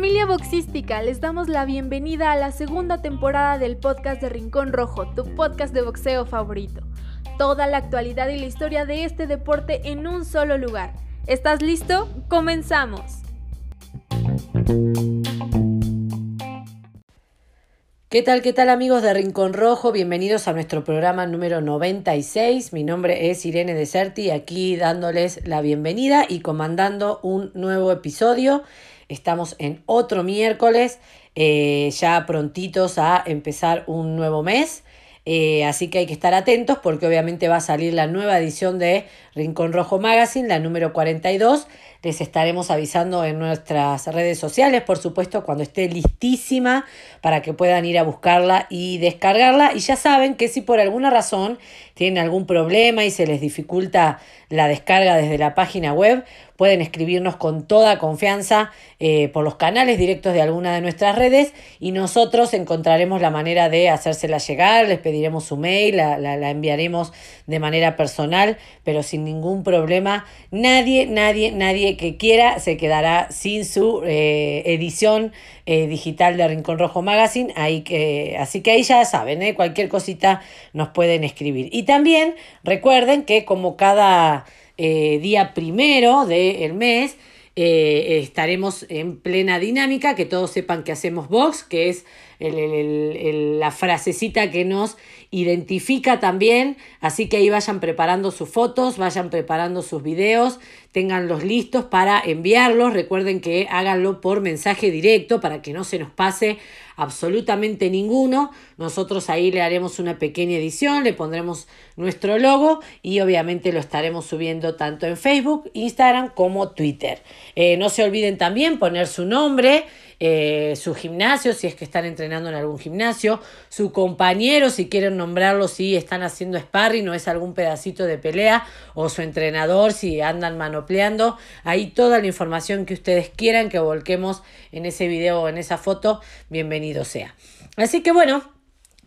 Familia boxística, les damos la bienvenida a la segunda temporada del podcast de Rincón Rojo, tu podcast de boxeo favorito. Toda la actualidad y la historia de este deporte en un solo lugar. ¿Estás listo? Comenzamos. ¿Qué tal, qué tal amigos de Rincón Rojo? Bienvenidos a nuestro programa número 96. Mi nombre es Irene Deserti, aquí dándoles la bienvenida y comandando un nuevo episodio. Estamos en otro miércoles, eh, ya prontitos a empezar un nuevo mes. Eh, así que hay que estar atentos porque obviamente va a salir la nueva edición de Rincón Rojo Magazine, la número 42 les estaremos avisando en nuestras redes sociales, por supuesto, cuando esté listísima para que puedan ir a buscarla y descargarla. Y ya saben que si por alguna razón tienen algún problema y se les dificulta la descarga desde la página web, pueden escribirnos con toda confianza eh, por los canales directos de alguna de nuestras redes y nosotros encontraremos la manera de hacérsela llegar, les pediremos su mail, la, la enviaremos de manera personal, pero sin ningún problema. Nadie, nadie, nadie que quiera se quedará sin su eh, edición eh, digital de Rincón Rojo Magazine. Ahí que, así que ahí ya saben, ¿eh? cualquier cosita nos pueden escribir. Y también recuerden que como cada día primero del mes, estaremos en plena dinámica, que todos sepan que hacemos box, que es la frasecita que nos identifica también, así que ahí vayan preparando sus fotos, vayan preparando sus videos, tenganlos listos para enviarlos, recuerden que háganlo por mensaje directo para que no se nos pase absolutamente ninguno, nosotros ahí le haremos una pequeña edición, le pondremos nuestro logo y obviamente lo estaremos subiendo tanto en Facebook, Instagram como Twitter. Eh, no se olviden también poner su nombre, eh, su gimnasio, si es que están entrenando en algún gimnasio, su compañero, si quieren nombrarlo, si están haciendo sparring, no es algún pedacito de pelea, o su entrenador, si andan manopleando. Ahí toda la información que ustedes quieran que volquemos en ese video o en esa foto, bienvenido sea. Así que bueno,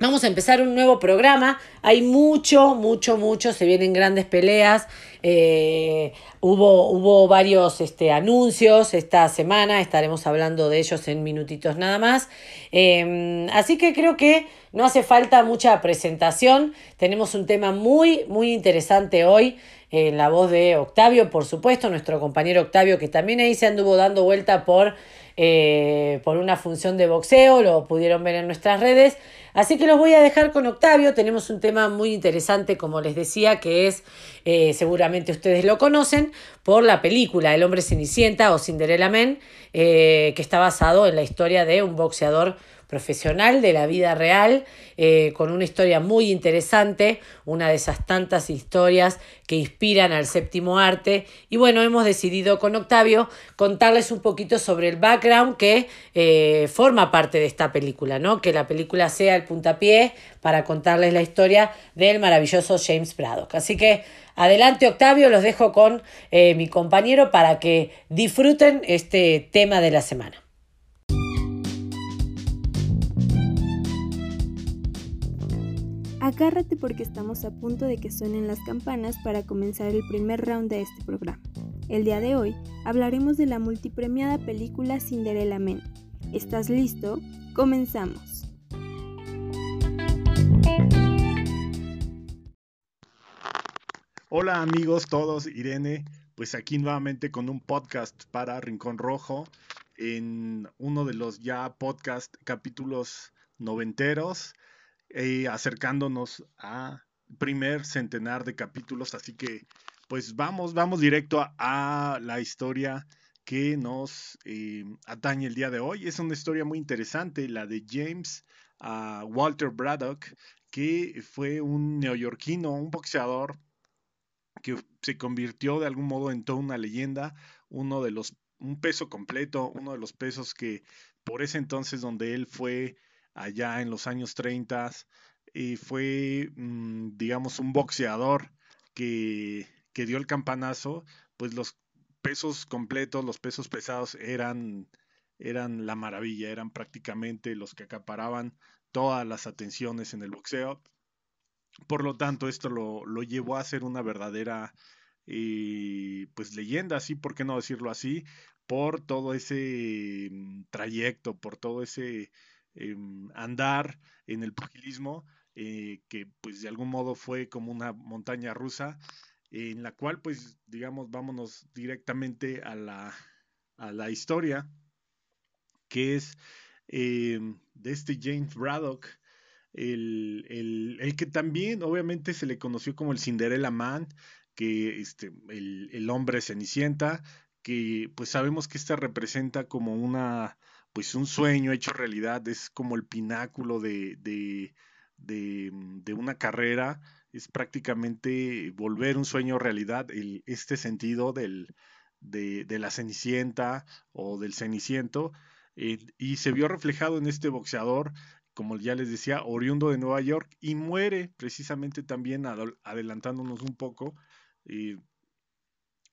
Vamos a empezar un nuevo programa. Hay mucho, mucho, mucho. Se vienen grandes peleas. Eh, hubo, hubo varios este, anuncios esta semana. Estaremos hablando de ellos en minutitos nada más. Em, así que creo que no hace falta mucha presentación. Tenemos un tema muy, muy interesante hoy. En la voz de Octavio, por supuesto, nuestro compañero Octavio, que también ahí se anduvo dando vuelta por, eh, por una función de boxeo, lo pudieron ver en nuestras redes. Así que los voy a dejar con Octavio. Tenemos un tema muy interesante, como les decía, que es, eh, seguramente ustedes lo conocen, por la película El hombre Cenicienta o Cinderella Man, eh, que está basado en la historia de un boxeador profesional de la vida real, eh, con una historia muy interesante, una de esas tantas historias que inspiran al séptimo arte. Y bueno, hemos decidido con Octavio contarles un poquito sobre el background que eh, forma parte de esta película, ¿no? Que la película sea el puntapié para contarles la historia del maravilloso James Braddock. Así que adelante Octavio, los dejo con eh, mi compañero para que disfruten este tema de la semana. Agárrate porque estamos a punto de que suenen las campanas para comenzar el primer round de este programa. El día de hoy hablaremos de la multipremiada película Cinderella Men. ¿Estás listo? Comenzamos. Hola amigos todos, Irene, pues aquí nuevamente con un podcast para Rincón Rojo en uno de los ya podcast capítulos noventeros eh, acercándonos a primer centenar de capítulos, así que pues vamos, vamos directo a, la historia que nos eh, atañe el día de hoy. Es una historia muy interesante, la de James uh, Walter Braddock, que fue un neoyorquino, un boxeador que se convirtió de algún modo en toda una leyenda, uno de los, un peso completo, uno de los pesos que por ese entonces donde él fue allá en los años 30 y fue, mm, digamos, un boxeador que, que dio el campanazo, pues los pesos completos, los pesos pesados eran, eran la maravilla, eran prácticamente los que acaparaban todas las atenciones en el boxeo. Por lo tanto, esto lo, lo llevó a ser una verdadera eh, pues leyenda, así, ¿por qué no decirlo así? por todo ese mm, trayecto, por todo ese em, andar en el pugilismo, eh, que pues de algún modo fue como una montaña rusa, en la cual pues digamos vámonos directamente a la, a la historia, que es em, de este James Braddock, el, el, el, que también obviamente se le conoció como el Cinderella Man, que este, el, el hombre cenicienta, que pues sabemos que esta representa como una, pues un sueño hecho realidad, es como el pináculo de, de, de, de una carrera, es prácticamente volver un sueño realidad, el, este sentido del, de, la cenicienta o del ceniciento, eh, y se vio reflejado en este boxeador como ya les decía, oriundo de Nueva York y muere precisamente también adelantándonos un poco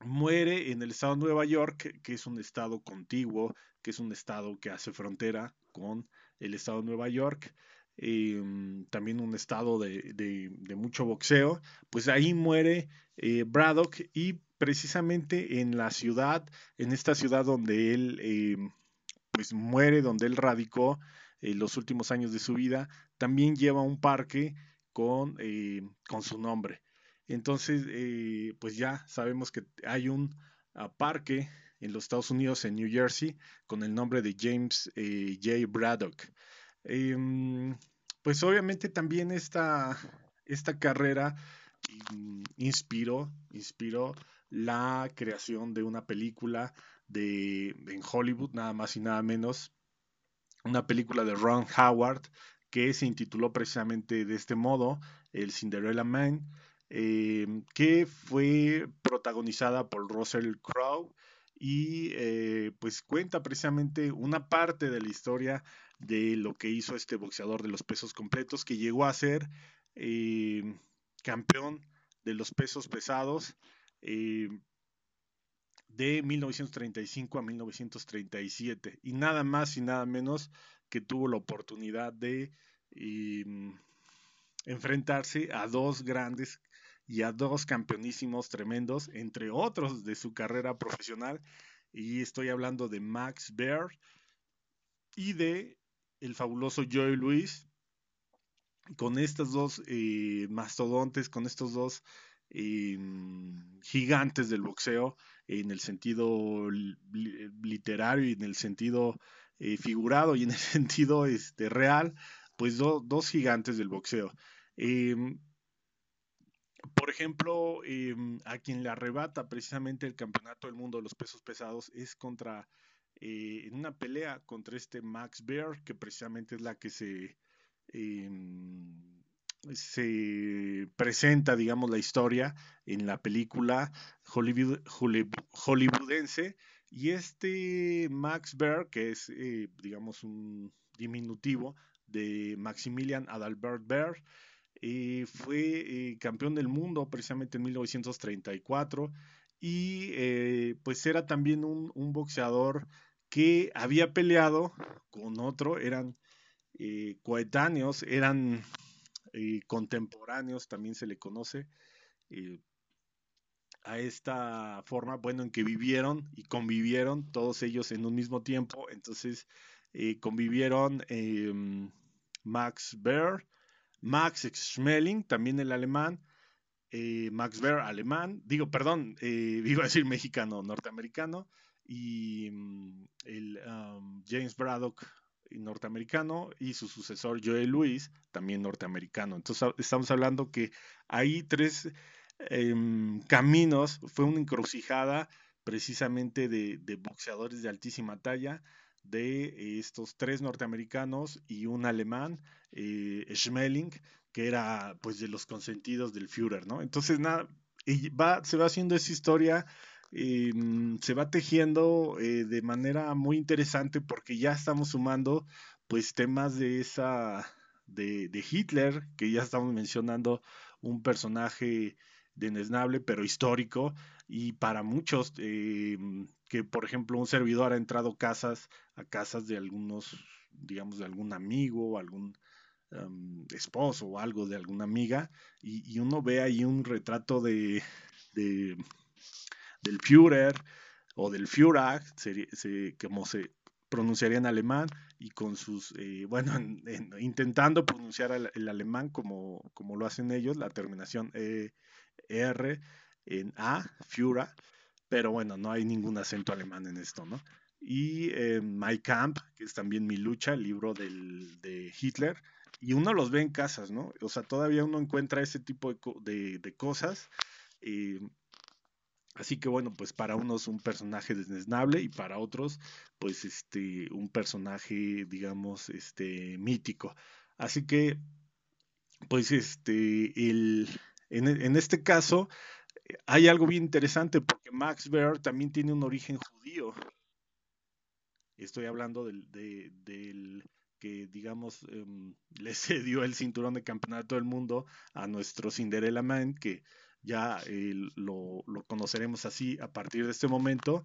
muere en el estado de Nueva York, que es un estado contiguo, que es un estado que hace frontera con el estado de Nueva York, em, también un estado de, mucho boxeo, pues ahí muere eh, Braddock y precisamente en la ciudad, en esta ciudad donde él em, pues muere, donde él radicó eh, los últimos años de su vida, también lleva un parque con, eh, con su nombre. Entonces, eh, pues ya sabemos que hay un ah, parque en los Estados Unidos, en New Jersey, con el nombre de James eh, J. Braddock. Em, pues obviamente también esta, esta carrera mm, inspiró, inspiró la creación de una película de, en Hollywood, nada más y nada menos, una película de Ron Howard que se intituló precisamente de este modo, el Cinderella Man, eh, que fue protagonizada por Russell Crowe y eh, pues cuenta precisamente una parte de la historia de lo que hizo este boxeador de los pesos completos que llegó a ser eh, campeón de los pesos pesados de 1935 a 1937 y nada más y nada menos que tuvo la oportunidad de enfrentarse a dos grandes y a dos campeonísimos tremendos, entre otros de su carrera profesional. Y estoy hablando de Max Baer y de el fabuloso Joey Luis. Con estos dos eh, mastodontes, con estos dos eh, gigantes del boxeo, en el sentido literario y en el sentido eh, figurado y en el sentido este, real, pues dos gigantes del boxeo. Em, por ejemplo, em, a quien le arrebata precisamente el campeonato del mundo de los pesos pesados es contra, eh, en una pelea contra este Max Bear, que precisamente es la que se, em, se presenta, digamos, la historia en la película hollywoodense. Y este Max Bear, que es, eh, digamos, un diminutivo de Maximilian Adalbert Bear, eh, fue eh, campeón del mundo precisamente en 1934 y eh, pues era también un, boxeador que había peleado con otro, eran coetáneos, eran contemporáneos, también se le conoce a esta forma, bueno, en que vivieron y convivieron todos ellos en un mismo tiempo, entonces convivieron em, Max Baer, Max Schmeling, también el alemán, eh, Max Baer, alemán, digo, perdón, eh, iba a decir mexicano, norteamericano, y mm, el um, James Braddock, norteamericano, y su sucesor Joe Louis, también norteamericano. Entonces estamos hablando que hay tres em, caminos, fue una encrucijada precisamente de boxeadores de altísima talla, de estos tres norteamericanos y un alemán, eh, Schmeling, que era pues de los consentidos del Führer, ¿no? Entonces, nada, se va haciendo esa historia, em, se va tejiendo eh, de manera muy interesante porque ya estamos sumando pues temas de esa, de, de Hitler, que ya estamos mencionando un personaje denesnable, pero histórico, y para muchos, eh, que por ejemplo un servidor ha entrado casas, a casas de algunos, digamos, de algún amigo o algún esposo o algo de alguna amiga, y, uno ve ahí un retrato de, de del Führer, o del Führer, como se pronunciaría en alemán, y con sus, eh, bueno, intentando pronunciar el, alemán como, como, lo hacen ellos, la terminación e, R en A, Führer, pero bueno, no hay ningún acento alemán en esto, ¿no? Y eh, My Camp, que es también mi lucha, el libro del, de Hitler, y uno los ve en casas, ¿no? O sea, todavía uno encuentra ese tipo de, de, cosas. Eh, así que bueno, pues para unos un personaje desnable y para otros, pues este, un personaje, digamos, este, mítico. Así que, pues este, el, en, en este caso, hay algo bien interesante porque Max Baer también tiene un origen judío. Estoy hablando del, que, digamos, em, le cedió el cinturón de campeonato del mundo a nuestro Cinderella Man, que ya lo, conoceremos así a partir de este momento,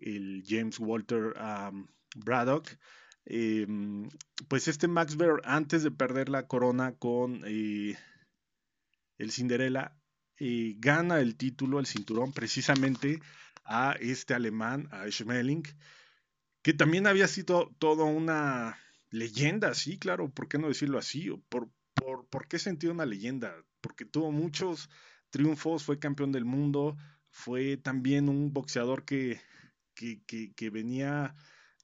el James Walter Braddock. Em, pues este Max Baer, antes de perder la corona con eh, el Cinderella, gana el título, el cinturón, precisamente a este alemán, a Schmeling, que también había sido toda una leyenda, sí, claro, ¿por qué no decirlo así? ¿Por, por, por qué sentido una leyenda? Porque tuvo muchos triunfos, fue campeón del mundo, fue también un boxeador que, que, que, venía,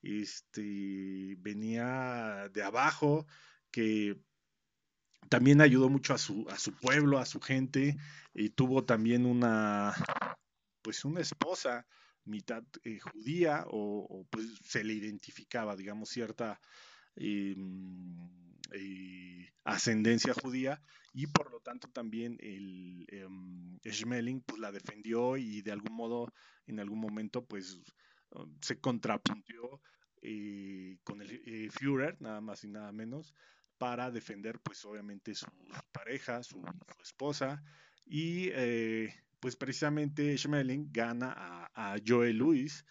este, venía de abajo, que también ayudó mucho a su, a su pueblo, a su gente, y tuvo también una, pues una esposa mitad eh, judía, o, pues se le identificaba, digamos, cierta em, eh, ascendencia judía, y por lo tanto también el Schmeling pues la defendió y de algún modo, en algún momento, pues se contrapuntió eh, con el Führer, nada más y nada menos, para defender pues obviamente su, pareja, su, esposa y eh, pues precisamente Schmeling gana a, a Joel Lewis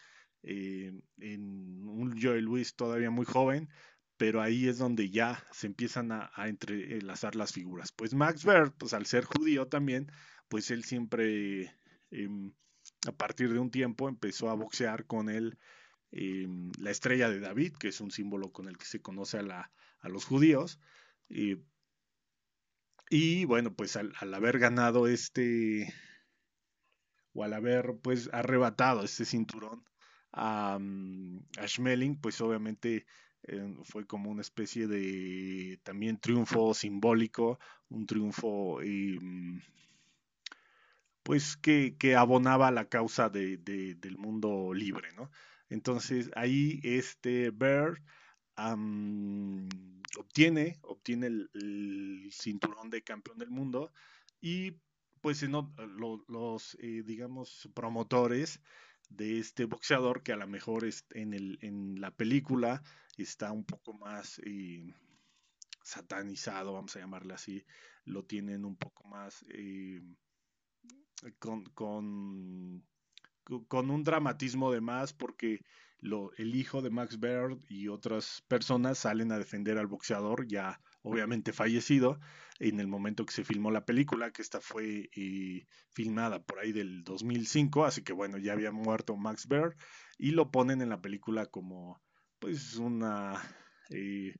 eh, en un Joel Lewis todavía muy joven pero ahí es donde ya se empiezan a, entrelazar las figuras. Pues Max Baer pues al ser judío también pues él siempre em, a partir de un tiempo empezó a boxear con él em, la estrella de David que es un símbolo con el que se conoce a la a los judíos. y bueno, pues al, haber ganado este, o al haber pues arrebatado este cinturón a, mm, Schmeling, pues obviamente eh, fue como una especie de también triunfo simbólico, un triunfo mm, pues que, que, abonaba la causa de, del mundo libre, ¿no? Entonces ahí este Obtiene, obtiene el, cinturón de campeón del mundo y pues los, eh, digamos, promotores de este boxeador que a lo mejor en, el, en la película está un poco más eh, satanizado, vamos a llamarle así, lo tienen un poco más eh, con, con, un dramatismo de más porque el hijo de Max Baird y otras personas salen a defender al boxeador ya obviamente fallecido en el momento que se filmó la película, que esta fue eh, filmada por ahí del 2005, así que bueno, ya había muerto Max Baird y lo ponen en la película como pues una... Eh,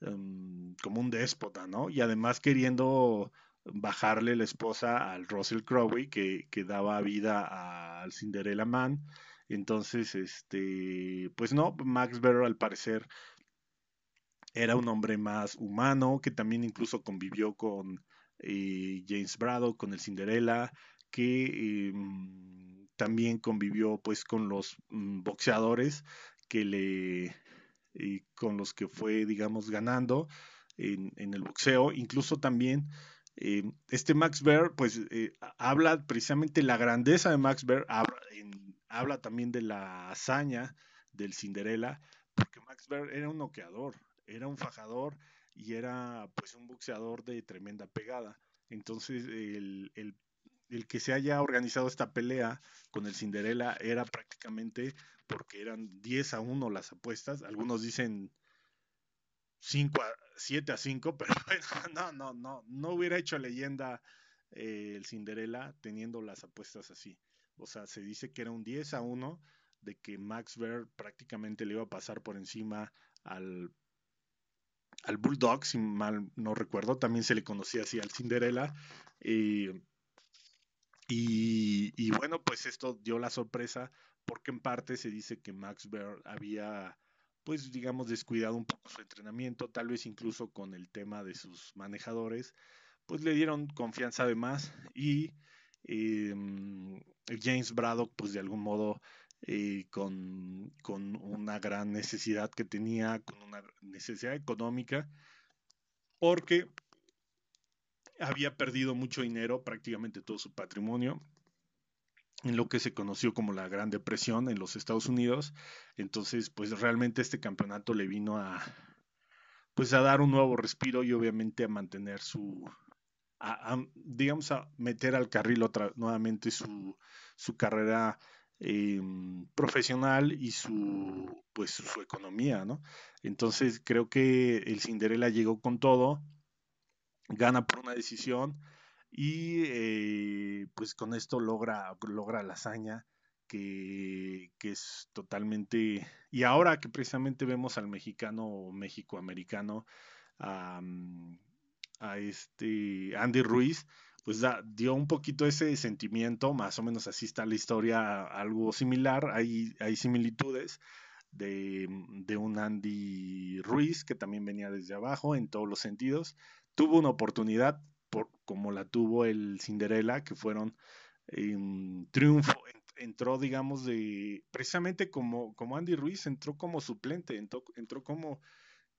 em, como un déspota, ¿no? Y además queriendo bajarle la esposa al Russell Crowe que, que daba vida al Cinderella Man. Entonces, este, pues no, Max Baer al parecer era un hombre más humano, que también incluso convivió con eh, James Braddock, con el Cinderella, que em, también convivió pues con los mm, boxeadores que le con los que fue digamos ganando en, el boxeo. Incluso también em, este Max Baer pues eh, habla precisamente la grandeza de Max Baer habla también de la hazaña del Cinderella, porque Max Baer era un noqueador, era un fajador y era pues un boxeador de tremenda pegada. Entonces el, que se haya organizado esta pelea con el Cinderella era prácticamente porque eran 10 a 1 las apuestas, algunos dicen 5 a 7 a 5, pero bueno, no, no, no, no hubiera hecho leyenda eh, el Cinderella teniendo las apuestas así. o sea, se dice que era un 10 a 1 de que Max Ver prácticamente le iba a pasar por encima al, al Bulldog, si mal no recuerdo, también se le conocía así al Cinderella. Eh, y, y, bueno, pues esto dio la sorpresa porque en parte se dice que Max Ver había, pues digamos, descuidado un poco su entrenamiento, tal vez incluso con el tema de sus manejadores, pues le dieron confianza de más y em, James Braddock, pues de algún modo eh, con, con, una gran necesidad que tenía, con una necesidad económica, porque había perdido mucho dinero, prácticamente todo su patrimonio, en lo que se conoció como la Gran Depresión en los Estados Unidos. Entonces, pues realmente este campeonato le vino a, pues a dar un nuevo respiro y obviamente a mantener su, digamos, a meter al carril otra, nuevamente su, su carrera Em, profesional y su pues su economía, ¿no? Entonces creo que el Cinderella llegó con todo, gana por una decisión y eh, pues con esto logra, logra la hazaña que, que, es totalmente... Y ahora que precisamente vemos al mexicano México-americano, a, a este Andy Ruiz, pues dio un poquito ese sentimiento, más o menos así está la historia, algo similar, hay, hay similitudes de, de, un Andy Ruiz que también venía desde abajo en todos los sentidos, tuvo una oportunidad por, como la tuvo el Cinderella, que fueron en triunfo, entró digamos de, precisamente como, como Andy Ruiz, entró como suplente, entró, entró como,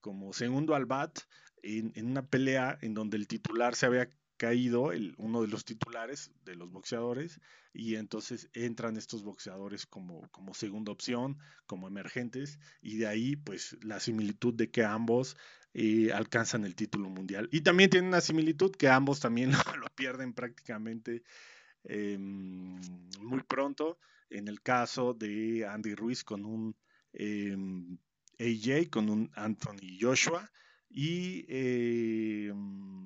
como segundo al bat en, en una pelea en donde el titular se había caído el, uno de los titulares de los boxeadores y entonces entran estos boxeadores como, como segunda opción, como emergentes y de ahí pues la similitud de que ambos eh, alcanzan el título mundial. Y también tiene una similitud que ambos también lo, pierden prácticamente em, muy pronto. En el caso de Andy Ruiz con un em, AJ, con un Anthony Joshua y em,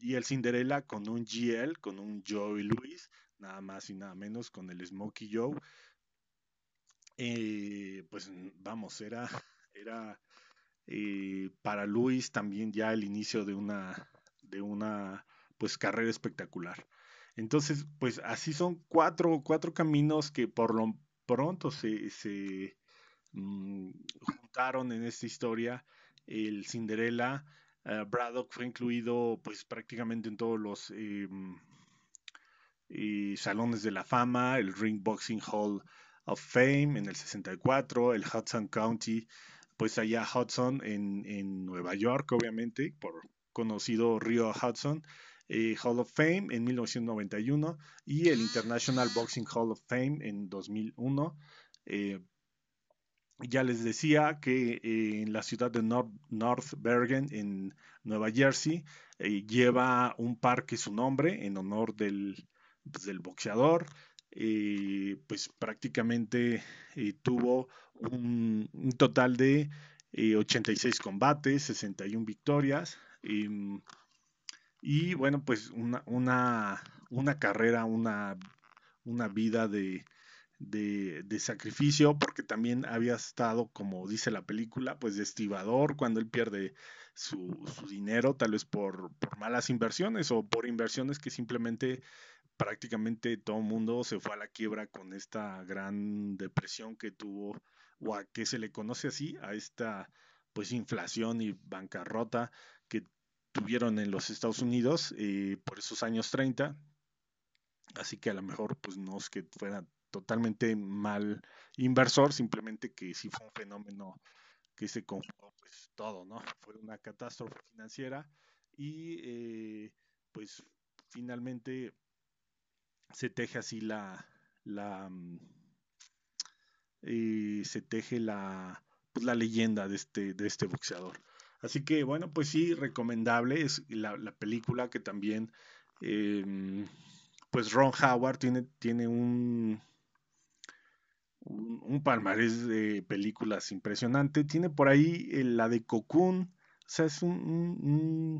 y el Cinderella con un GL, con un Joey Luis, nada más y nada menos, con el Smokey Joe. Eh, pues vamos, era, era eh, para Luis también ya el inicio de una, de una pues carrera espectacular. Entonces, pues así son cuatro, cuatro caminos que por lo pronto se, se mm, juntaron en esta historia. El Cinderella, Uh, Braddock fue incluido pues prácticamente en todos los em, salones de la fama, el Ring Boxing Hall of Fame en el 64, el Hudson County, pues allá Hudson en, en Nueva York, obviamente, por conocido río Hudson, eh, Hall of Fame en 1991 y el International Boxing Hall of Fame en 2001. Eh, ya les decía que eh, en la ciudad de North, Bergen, en Nueva Jersey, lleva un parque su nombre en honor del, pues, del boxeador. Pues prácticamente tuvo un, total de 86 combates, 61 victorias. Em, y bueno, pues una, una, una carrera, una, una vida de, de, sacrificio, porque también había estado, como dice la película, pues de estibador cuando él pierde su, dinero, tal vez por, por, malas inversiones o por inversiones que simplemente prácticamente todo el mundo se fue a la quiebra con esta gran depresión que tuvo, o a que se le conoce así, a esta pues inflación y bancarrota que tuvieron en los Estados Unidos eh, por esos años 30. Así que a lo mejor pues no es que fuera totalmente mal inversor, simplemente que sí fue un fenómeno que se conjugó pues todo, ¿no? Fue una catástrofe financiera y eh, pues finalmente se teje así la, la mm, eh, se teje la, pues, la leyenda de este, de este boxeador. Así que bueno, pues sí, recomendable es la, la película que también, em, pues Ron Howard tiene, tiene un, un, palmarés de películas impresionante. Tiene por ahí eh, la de Cocoon, o sea, es un,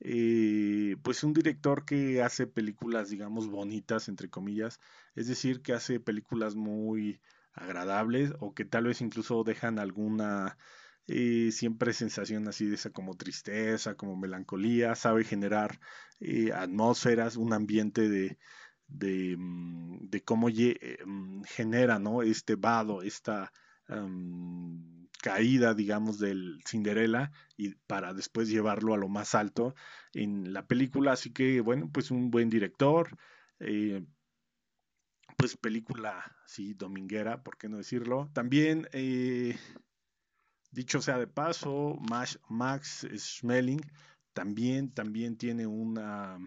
eh, pues un director que hace películas, digamos, bonitas, entre comillas, es decir, que hace películas muy agradables o que tal vez incluso dejan alguna eh, siempre sensación así de esa como tristeza, como melancolía, sabe generar eh, atmósferas, un ambiente de, de, mm, cómo mm, genera ¿no? este vado, esta caída, digamos, del Cinderella y para después llevarlo a lo más alto en la película. Así que, bueno, pues un buen director. Eh, pues película, sí, dominguera, ¿por qué no decirlo? También, eh, dicho sea de paso, Max, Schmeling también, también tiene una,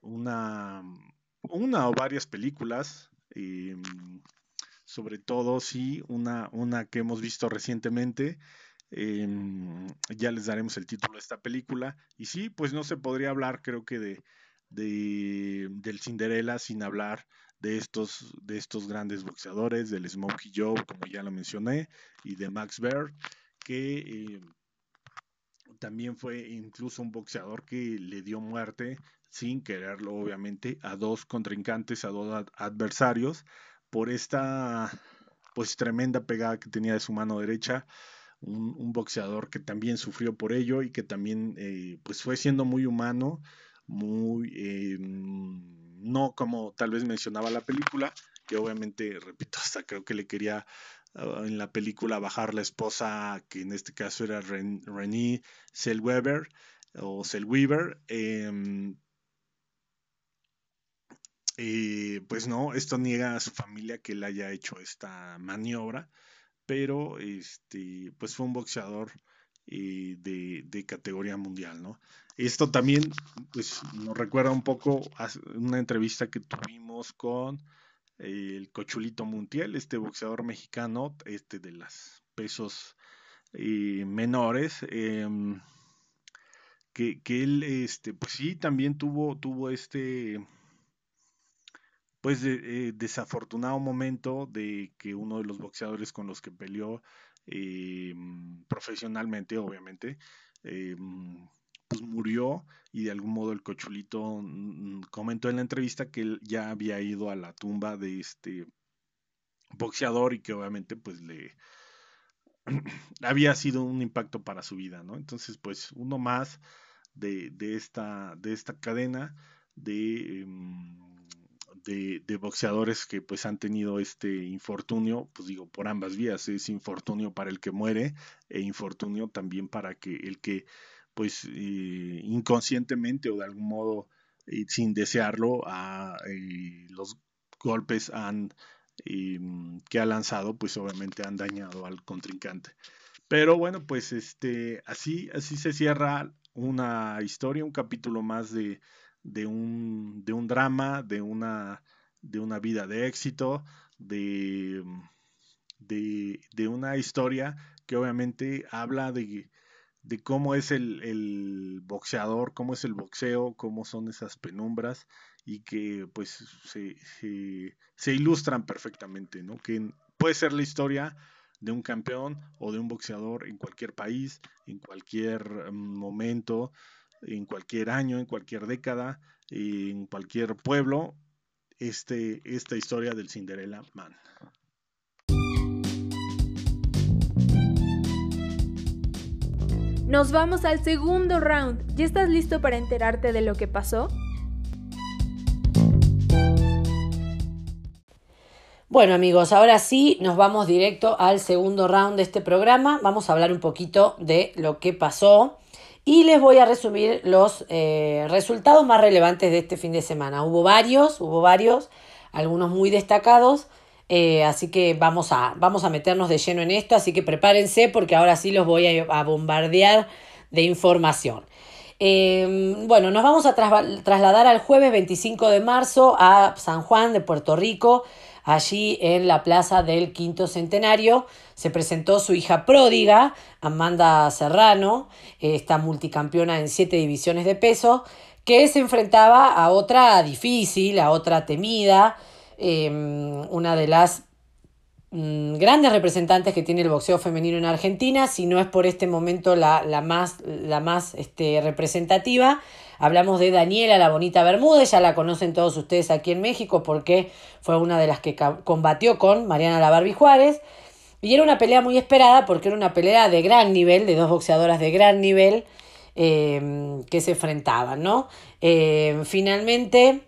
una, una o varias películas. Eh, sobre todo sí, una, una que hemos visto recientemente. Em, ya les daremos el título de esta película. Y sí, pues no se podría hablar, creo que de, de del Cinderella sin hablar de estos, de estos grandes boxeadores, del Smokey Joe, como ya lo mencioné, y de Max Baird, que eh, también fue incluso un boxeador que le dio muerte sin quererlo, obviamente, a dos contrincantes, a dos adversarios por esta pues tremenda pegada que tenía de su mano derecha. Un, boxeador que también sufrió por ello y que también eh, pues fue siendo muy humano, muy eh, no como tal vez mencionaba la película, que obviamente, repito, hasta creo que le quería ah, en la película bajar la esposa, que en este caso era Ren, Renée Selweber o Selweber, eh, eh, pues no, esto niega a su familia que él haya hecho esta maniobra, pero este, pues fue un boxeador eh, de, categoría mundial, ¿no? Esto también, pues nos recuerda un poco una entrevista que tuvimos con el Cochulito Muntiel, este boxeador mexicano, este de los pesos eh, menores, em, que, él, este, pues sí, también tuvo, tuvo este pues eh, desafortunado momento de que uno de los boxeadores con los que peleó eh, profesionalmente, obviamente, eh, pues murió y de algún modo el cochulito mm, comentó en la entrevista que él ya había ido a la tumba de este boxeador y que obviamente pues le había sido un impacto para su vida, ¿no? Entonces pues uno más de, de esta, de esta cadena de... Em, de, boxeadores que pues han tenido este infortunio, pues digo, por ambas vías, es infortunio para el que muere e infortunio también para que el que pues eh, inconscientemente o de algún modo eh, sin desearlo a, eh, los golpes que ha lanzado pues obviamente han dañado al contrincante. Pero bueno pues este así así se cierra una historia un capítulo más de de un, de un drama, de una, de una vida de éxito, de, de, una historia que obviamente habla de, de cómo es el, boxeador, cómo es el boxeo, cómo son esas penumbras y que pues se, se, ilustran perfectamente, ¿no? Que puede ser la historia de un campeón o de un boxeador en cualquier país, en cualquier mm, momento, en cualquier año, en cualquier década, en cualquier pueblo, este, esta historia del Cinderella Man. Nos vamos al segundo round. ¿Ya estás listo para enterarte de lo que pasó? Bueno amigos, ahora sí nos vamos directo al segundo round de este programa. Vamos a hablar un poquito de lo que pasó y les voy a resumir los eh, resultados más relevantes de este fin de semana. Hubo varios, hubo varios, algunos muy destacados. Eh, así que vamos a, vamos a meternos de lleno en esto, así que prepárense porque ahora sí los voy a, bombardear de información. Em, bueno, nos vamos a trasladar al jueves 25 de marzo a San Juan de Puerto Rico, allí en la plaza del Quinto Centenario se presentó su hija pródiga, Amanda Serrano, esta multicampeona en siete divisiones de peso, que se enfrentaba a otra difícil, a otra temida, em, una de las mm, grandes representantes que tiene el boxeo femenino en Argentina, si no es por este momento la, más, la más este, representativa. Hablamos de Daniela La Bonita Bermúdez, ya la conocen todos ustedes aquí en México porque fue una de las que combatió con Mariana La Barbie Juárez. Y era una pelea muy esperada porque era una pelea de gran nivel, de dos boxeadoras de gran nivel em, que se enfrentaban, ¿no? Em, finalmente,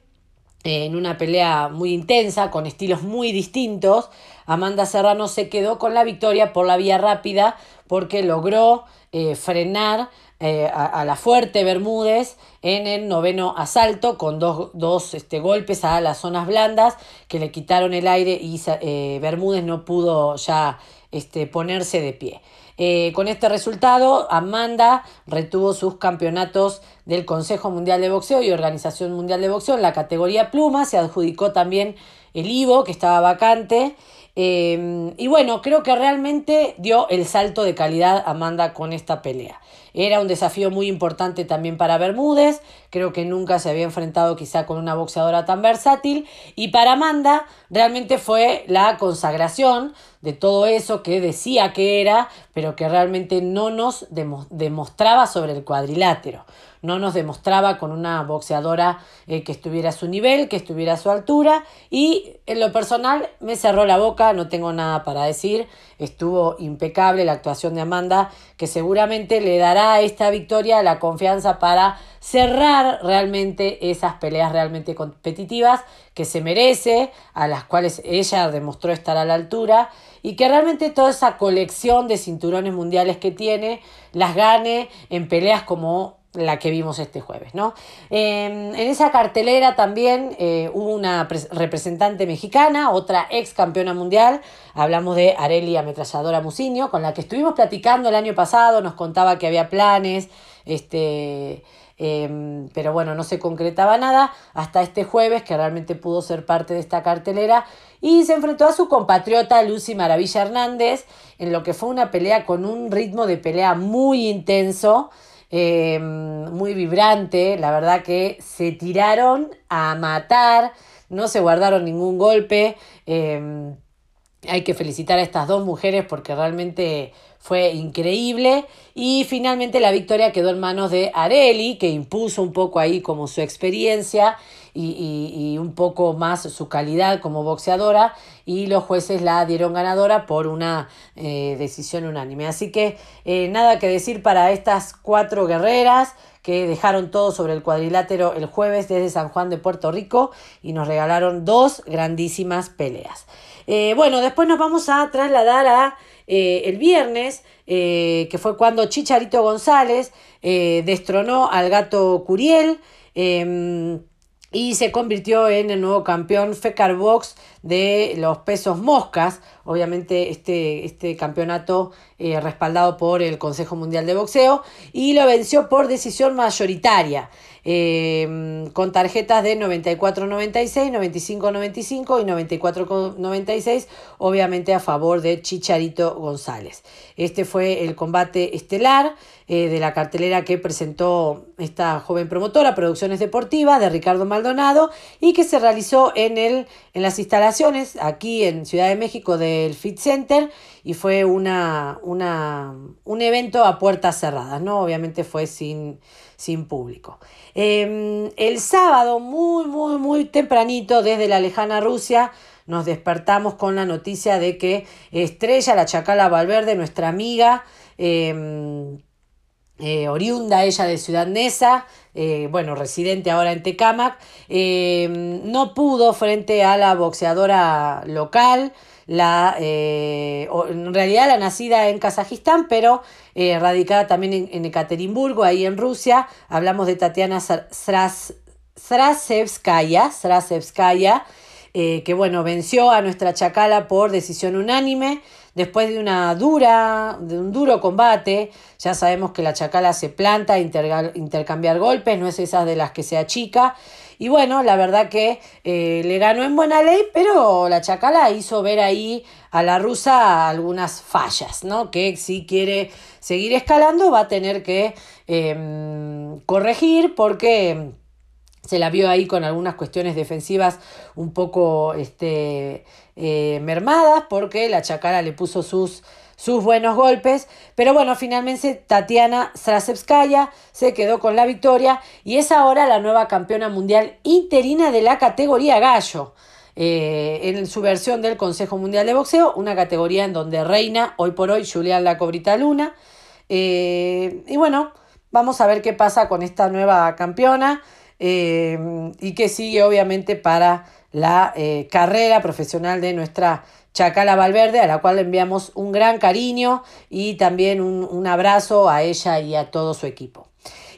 en una pelea muy intensa, con estilos muy distintos, Amanda Serrano se quedó con la victoria por la vía rápida porque logró eh, frenar eh, a, la fuerte Bermúdez en el noveno asalto con dos, este, golpes a las zonas blandas que le quitaron el aire y eh, Bermúdez no pudo ya este, ponerse de pie. Eh, con este resultado, Amanda retuvo sus campeonatos del Consejo Mundial de Boxeo y Organización Mundial de Boxeo en la categoría pluma, se adjudicó también el Ivo, que estaba vacante, y bueno, creo que realmente dio el salto de calidad Amanda con esta pelea. Era un desafío muy importante también para Bermúdez, creo que nunca se había enfrentado quizá con una boxeadora tan versátil. Y para Amanda realmente fue la consagración de todo eso que decía que era, pero que realmente no nos demostraba sobre el cuadrilátero no nos demostraba con una boxeadora eh, que estuviera a su nivel, que estuviera a su altura y en lo personal me cerró la boca, no tengo nada para decir, estuvo impecable la actuación de Amanda, que seguramente le dará a esta victoria la confianza para cerrar realmente esas peleas realmente competitivas que se merece, a las cuales ella demostró estar a la altura y que realmente toda esa colección de cinturones mundiales que tiene las gane en peleas como la que vimos este jueves, ¿no? Em, en esa cartelera también eh, hubo una representante mexicana, otra ex campeona mundial, hablamos de Areli Ametralladora Muciño, con la que estuvimos platicando el año pasado, nos contaba que había planes, este, em, pero bueno, no se concretaba nada hasta este jueves, que realmente pudo ser parte de esta cartelera, y se enfrentó a su compatriota Lucy Maravilla Hernández, en lo que fue una pelea con un ritmo de pelea muy intenso, eh, muy vibrante, la verdad que se tiraron a matar, no se guardaron ningún golpe. Eh, hay que felicitar a estas dos mujeres porque realmente fue increíble. Y finalmente la victoria quedó en manos de Areli, que impuso un poco ahí como su experiencia y, un poco más su calidad como boxeadora. Y los jueces la dieron ganadora por una eh, decisión unánime. Así que eh, nada que decir para estas cuatro guerreras que dejaron todo sobre el cuadrilátero el jueves desde San Juan de Puerto Rico y nos regalaron dos grandísimas peleas. Eh, bueno, después nos vamos a trasladar a el viernes, que fue cuando Chicharito González destronó al gato Curiel em, y se convirtió en el nuevo campeón Fecar Box de los pesos moscas. Obviamente este, este campeonato respaldado por el Consejo Mundial de Boxeo y lo venció por decisión mayoritaria. Em, con tarjetas de 94.96, 95.95 y 94.96, obviamente a favor de Chicharito González. Este fue el combate estelar eh, de la cartelera que presentó esta joven promotora, Producciones Deportivas, de Ricardo Maldonado, y que se realizó en, el, en las instalaciones aquí en Ciudad de México del Fit Center y fue una, una, un evento a puertas cerradas, ¿no? Obviamente fue sin, sin público. Em, el sábado, muy, muy, muy tempranito, desde la lejana Rusia, nos despertamos con la noticia de que Estrella, la Chacala Valverde, nuestra amiga, em, eh, oriunda ella de Ciudad Neza, eh, bueno, residente ahora en Tecámac, em, no pudo frente a la boxeadora local, la, eh, en realidad la nacida en Kazajistán, pero eh, radicada también en, en, Ekaterimburgo, ahí en Rusia. Hablamos de Tatiana Srasevskaya, eh, que bueno, venció a nuestra Chacala por decisión unánime. Después de una dura, de un duro combate, ya sabemos que la Chacala se planta intercambiar golpes, no es esa de las que se achica. Y bueno, la verdad que eh, le ganó en buena ley, pero la Chacala hizo ver ahí a la rusa algunas fallas, ¿no? Que si quiere seguir escalando va a tener que em, corregir porque se la vio ahí con algunas cuestiones defensivas un poco este, eh, mermadas porque la Chacara le puso sus, sus buenos golpes. Pero bueno, finalmente Tatiana Strasevskaya se quedó con la victoria y es ahora la nueva campeona mundial interina de la categoría gallo. Eh, en su versión del Consejo Mundial de Boxeo, una categoría en donde reina hoy por hoy Julián La Cobrita Luna. Eh, y bueno, vamos a ver qué pasa con esta nueva campeona. Eh, y que sigue obviamente para la carrera profesional de nuestra Chacala Valverde, a la cual le enviamos un gran cariño y también un, abrazo a ella y a todo su equipo.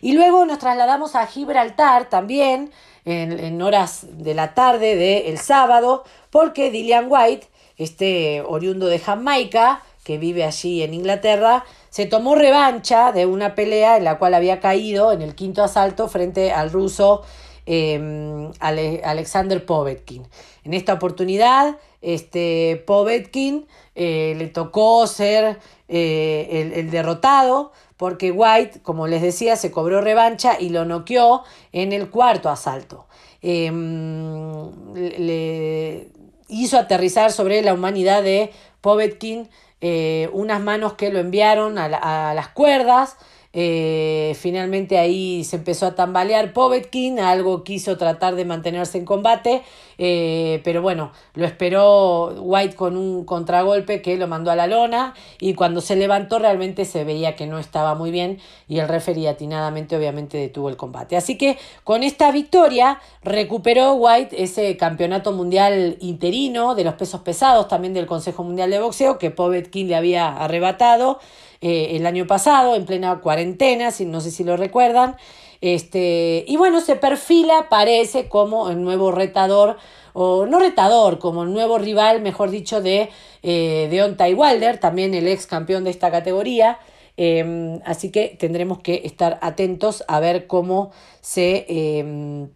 Y luego nos trasladamos a Gibraltar también en, horas de la tarde del sábado, porque Dillian White, este oriundo de Jamaica, que vive allí en Inglaterra, se tomó revancha de una pelea en la cual había caído en el quinto asalto frente al ruso em, Alexander Povetkin. En esta oportunidad, este, Povetkin eh, le tocó ser eh, el, derrotado porque White, como les decía, se cobró revancha y lo noqueó en el cuarto asalto. Em, le hizo aterrizar sobre la humanidad de Povetkin eh, unas manos que lo enviaron a, las cuerdas. Eh, finalmente ahí se empezó a tambalear Povetkin, algo quiso tratar de mantenerse en combate, eh, pero bueno, lo esperó White con un contragolpe que lo mandó a la lona y cuando se levantó realmente se veía que no estaba muy bien y el referee atinadamente obviamente detuvo el combate. Así que con esta victoria recuperó White ese campeonato mundial interino de los pesos pesados, también del Consejo Mundial de Boxeo que Povetkin le había arrebatado eh, el año pasado en plena cuarentena, si, no sé si lo recuerdan. Este, y bueno, se perfila, parece, como el nuevo retador, o no retador, como el nuevo rival, mejor dicho, de eh, Wilder, también el ex campeón de esta categoría. Em, así que tendremos que estar atentos a ver cómo se em,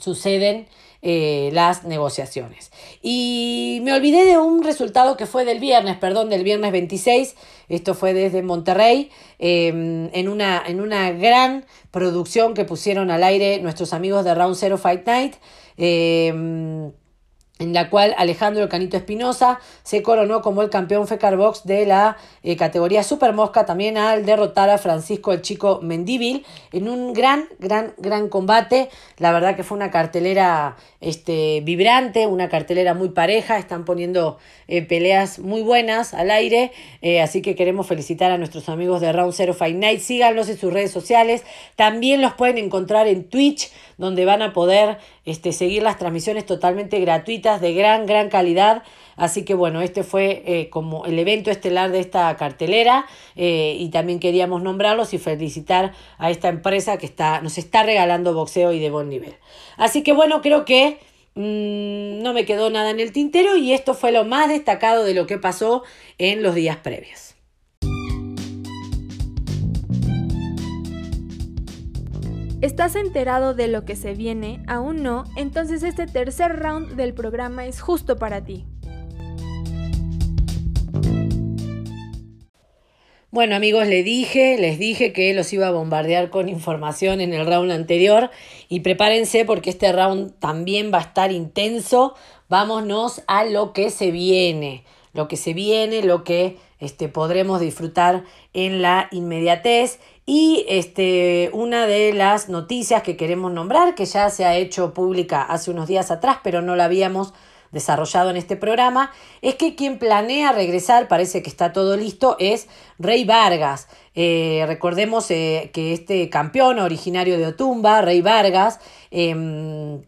suceden eh, las negociaciones. Y me olvidé de un resultado que fue del viernes, perdón, del viernes 26, esto fue desde Monterrey, em, en, una, en una gran producción que pusieron al aire nuestros amigos de Round Zero Fight Night. Em, en la cual Alejandro Canito Espinosa se coronó como el campeón Fecar Box de la eh, categoría Super Mosca, también al derrotar a Francisco el Chico Mendíbil en un gran, gran, gran combate. La verdad que fue una cartelera este, vibrante, una cartelera muy pareja, están poniendo eh, peleas muy buenas al aire, eh, así que queremos felicitar a nuestros amigos de Round Zero Fight Night, síganlos en sus redes sociales, también los pueden encontrar en Twitch, donde van a poder este, seguir las transmisiones totalmente gratuitas de gran, gran calidad. Así que bueno, este fue eh, como el evento estelar de esta cartelera eh, y también queríamos nombrarlos y felicitar a esta empresa que está, nos está regalando boxeo y de buen nivel. Así que bueno, creo que mm, no me quedó nada en el tintero y esto fue lo más destacado de lo que pasó en los días previos. ¿Estás enterado de lo que se viene? ¿Aún no? Entonces este tercer round del programa es justo para ti. Bueno amigos, les dije, les dije que los iba a bombardear con información en el round anterior y prepárense porque este round también va a estar intenso. Vámonos a lo que se viene, lo que se viene, lo que este, podremos disfrutar en la inmediatez. Y este, una de las noticias que queremos nombrar, que ya se ha hecho pública hace unos días atrás, pero no la habíamos desarrollado en este programa, es que quien planea regresar, parece que está todo listo, es Rey Vargas. Eh, recordemos eh, que este campeón originario de Otumba, Rey Vargas, em,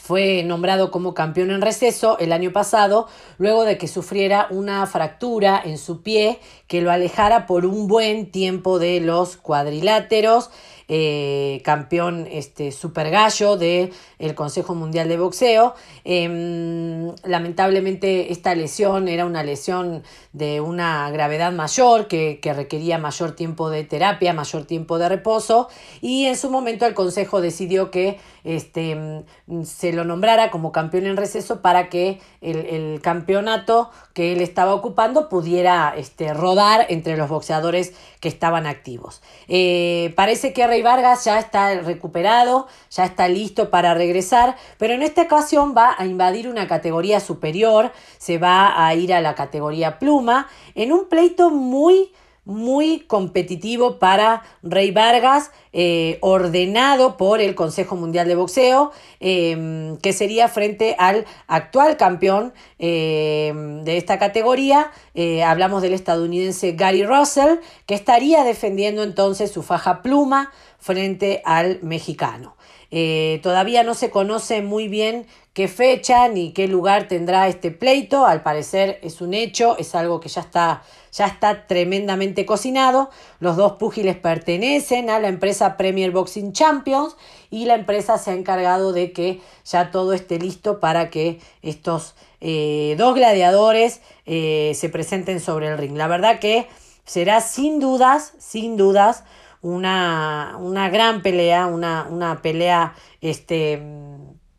fue nombrado como campeón en receso el año pasado, luego de que sufriera una fractura en su pie que lo alejara por un buen tiempo de los cuadriláteros. Eh, campeón este, super gallo del Consejo Mundial de Boxeo. Em, lamentablemente esta lesión era una lesión de una gravedad mayor que, requería mayor tiempo de terapia, mayor tiempo de reposo y en su momento el Consejo decidió que este, se lo nombrara como campeón en receso para que el, campeonato que él estaba ocupando pudiera este, rodar entre los boxeadores que estaban activos. Eh, parece que Rey Vargas ya está recuperado, ya está listo para regresar, pero en esta ocasión va a invadir una categoría superior, se va a ir a la categoría pluma, en un pleito muy muy competitivo para Rey Vargas, eh, ordenado por el Consejo Mundial de Boxeo, em, que sería frente al actual campeón em, de esta categoría. Eh, hablamos del estadounidense Gary Russell, que estaría defendiendo entonces su faja pluma frente al mexicano. Eh, todavía no se conoce muy bien qué fecha ni qué lugar tendrá este pleito. Al parecer es un hecho, es algo que ya está, ya está tremendamente cocinado. Los dos púgiles pertenecen a la empresa Premier Boxing Champions y la empresa se ha encargado de que ya todo esté listo para que estos eh, dos gladiadores eh, se presenten sobre el ring. La verdad que será sin dudas, sin dudas, una, una gran pelea, una, una pelea este,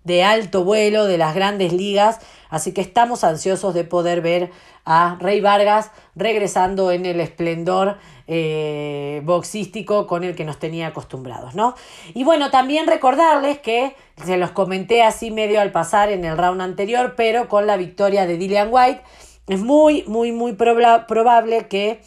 de alto vuelo de las grandes ligas. Así que estamos ansiosos de poder ver a Rey Vargas regresando en el esplendor eh, boxístico con el que nos tenía acostumbrados, ¿no? Y bueno, también recordarles que se los comenté así medio al pasar en el round anterior, pero con la victoria de Dillian White, es muy, muy, muy probable que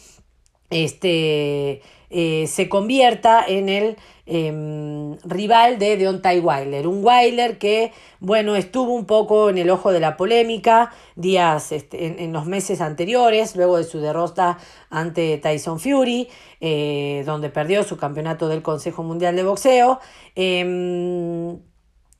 este eh, se convierta en el em, rival de Deontay Wilder. Un Wilder que, bueno, estuvo un poco en el ojo de la polémica días este, en, los meses anteriores, luego de su derrota ante Tyson Fury, eh, donde perdió su campeonato del Consejo Mundial de Boxeo. Em,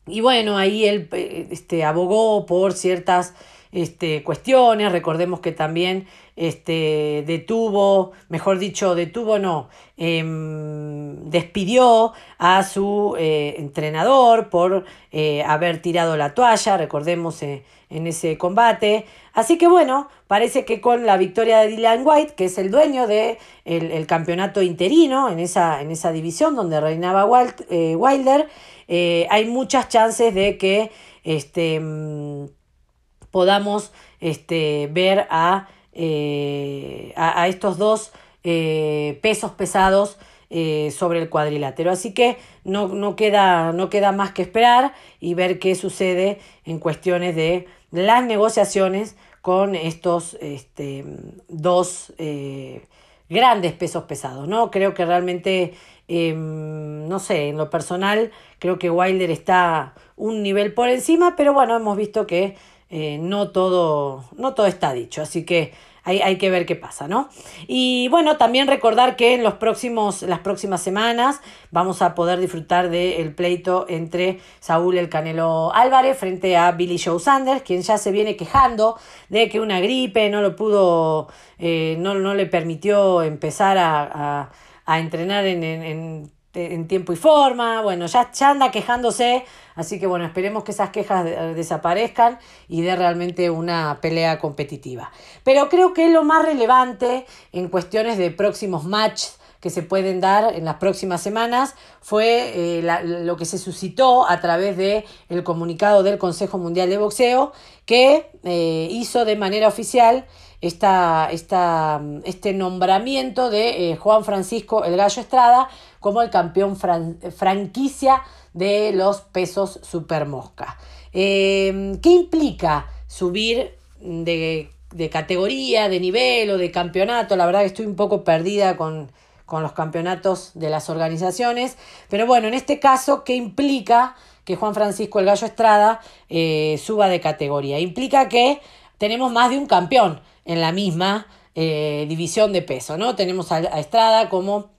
y bueno, ahí él eh, este, abogó por ciertas este, cuestiones. Recordemos que también este, detuvo, mejor dicho, detuvo no, em, despidió a su eh, entrenador por eh, haber tirado la toalla, recordemos eh, en ese combate. Así que bueno, parece que con la victoria de Dylan White, que es el dueño del de el campeonato interino en esa, en esa división donde reinaba Wilder, hay muchas chances de que este, mm, podamos este, ver a eh, a, estos dos eh, pesos pesados eh, sobre el cuadrilátero. Así que no, no, queda, no queda más que esperar y ver qué sucede en cuestiones de las negociaciones con estos este, dos grandes pesos pesados. ¿no? Creo que realmente, em, no sé, en lo personal, creo que Wilder está un nivel por encima, pero bueno, hemos visto que no, todo, no todo está dicho. Así que hay, que ver qué pasa, ¿no? Y bueno, también recordar que en los próximos, las próximas semanas vamos a poder disfrutar del pleito entre Saúl el Canelo Álvarez frente a Billy Joe Sanders, quien ya se viene quejando de que una gripe no lo pudo, eh, no, no, le permitió empezar a, a, entrenar en, en en tiempo y forma, bueno, ya, ya, anda quejándose, así que bueno, esperemos que esas quejas desaparezcan y dé realmente una pelea competitiva. Pero creo que lo más relevante en cuestiones de próximos matches que se pueden dar en las próximas semanas fue eh, lo que se suscitó a través del el comunicado del Consejo Mundial de Boxeo que eh, hizo de manera oficial esta, esta, este nombramiento de eh, Juan Francisco El Gallo Estrada como el campeón franquicia de los pesos supermosca. Eh, ¿Qué implica subir de, categoría, de nivel o de campeonato? La verdad que estoy un poco perdida con, los campeonatos de las organizaciones, pero bueno, en este caso, ¿qué implica que Juan Francisco El Gallo Estrada eh, suba de categoría? Implica que tenemos más de un campeón en la misma eh, división de peso, ¿no? Tenemos a, Estrada como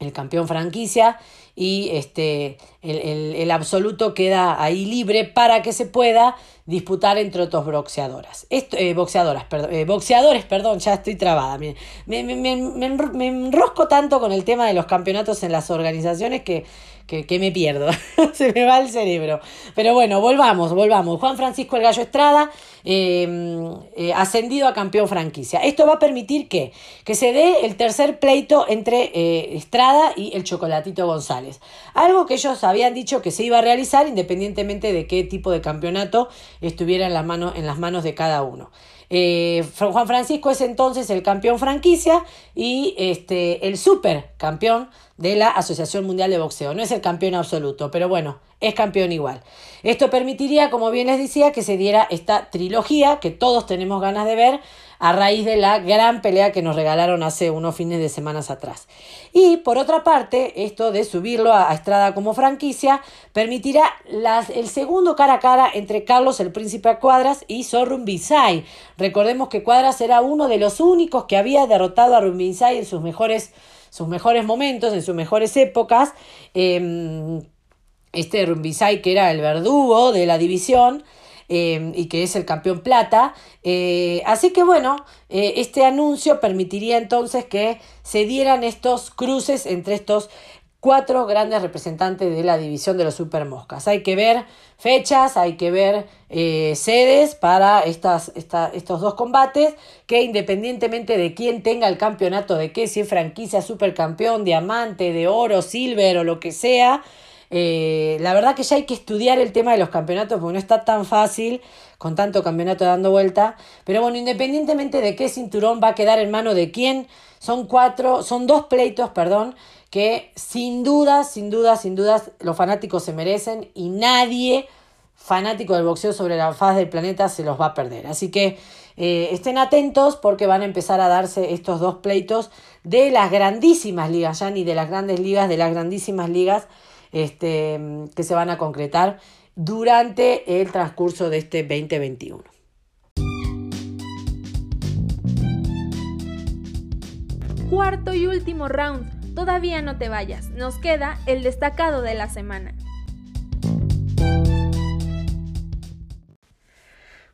el campeón franquicia y este, el, absoluto queda ahí libre para que se pueda disputar entre otros boxeadoras. Esto, eh, boxeadoras, perdón, eh, boxeadores, perdón, ya estoy trabada. Me, me, me, enrosco tanto con el tema de los campeonatos en las organizaciones que que, me pierdo, se me va el cerebro. Pero bueno, volvamos, volvamos. Juan Francisco El Gallo Estrada, em, eh, ascendido a campeón franquicia. Esto va a permitir que, que se dé el tercer pleito entre Estrada y el Chocolatito González. Algo que ellos habían dicho que se iba a realizar independientemente de qué tipo de campeonato estuviera en las manos, de cada uno. Eh, Juan Francisco es entonces el campeón franquicia y este, el supercampeón de la Asociación Mundial de Boxeo. No es el campeón absoluto, pero bueno, es campeón igual. Esto permitiría, como bien les decía, que se diera esta trilogía que todos tenemos ganas de ver a raíz de la gran pelea que nos regalaron hace unos fines de semanas atrás. Y por otra parte, esto de subirlo a, Estrada como franquicia permitirá las, el segundo cara a cara entre Carlos el Príncipe Cuadras y Sorrumbisay. Recordemos que Cuadras era uno de los únicos que había derrotado a Rumbisay en sus mejores, sus mejores momentos, en sus mejores épocas. Em, este Rumbisay que era el verdugo de la división. Em, y que es el campeón plata. Eh, así que bueno, eh, este anuncio permitiría entonces que se dieran estos cruces entre estos cuatro grandes representantes de la división de los supermoscas. Hay que ver fechas, hay que ver eh, sedes para estas, estos dos combates, que independientemente de quién tenga el campeonato, de qué, si es franquicia, supercampeón, diamante, de oro, silver o lo que sea, eh, la verdad que ya hay que estudiar el tema de los campeonatos porque no está tan fácil con tanto campeonato dando vuelta. Pero bueno, independientemente de qué cinturón va a quedar en mano de quién, son cuatro, son dos pleitos, perdón, que sin duda, sin duda, sin dudas los fanáticos se merecen y nadie fanático del boxeo sobre la faz del planeta se los va a perder. Así que eh, estén atentos porque van a empezar a darse estos dos pleitos de las grandísimas ligas, ya ni de las grandes ligas, de las grandísimas ligas este, que se van a concretar durante el transcurso de este 2021. Cuarto y último round. Todavía no te vayas. Nos queda el destacado de la semana.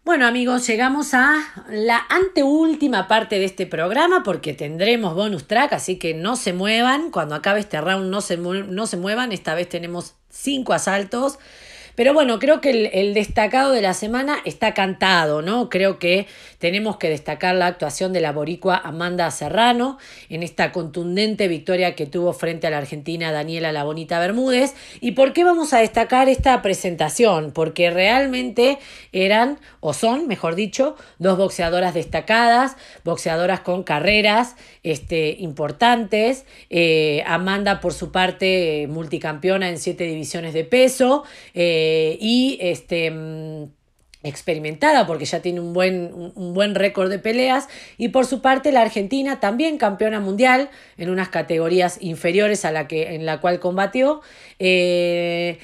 Bueno amigos, llegamos a la anteúltima parte de este programa porque tendremos bonus track, así que no se muevan, cuando acabe este round no se, no se muevan, esta vez tenemos cinco asaltos pero bueno, creo que el, destacado de la semana está cantado, ¿no? Creo que tenemos que destacar la actuación de la boricua Amanda Serrano en esta contundente victoria que tuvo frente a la argentina Daniela La Bonita Bermúdez. ¿Y por qué vamos a destacar esta presentación? Porque realmente eran, o son, mejor dicho, dos boxeadoras destacadas, boxeadoras con carreras este, importantes. Eh, Amanda, por su parte, multicampeona en siete divisiones de peso. Eh, eh, y este mm, experimentada porque ya tiene un buen, un buen récord de peleas. Y por su parte la Argentina también campeona mundial en unas categorías inferiores a la que en la cual combatió. Eh,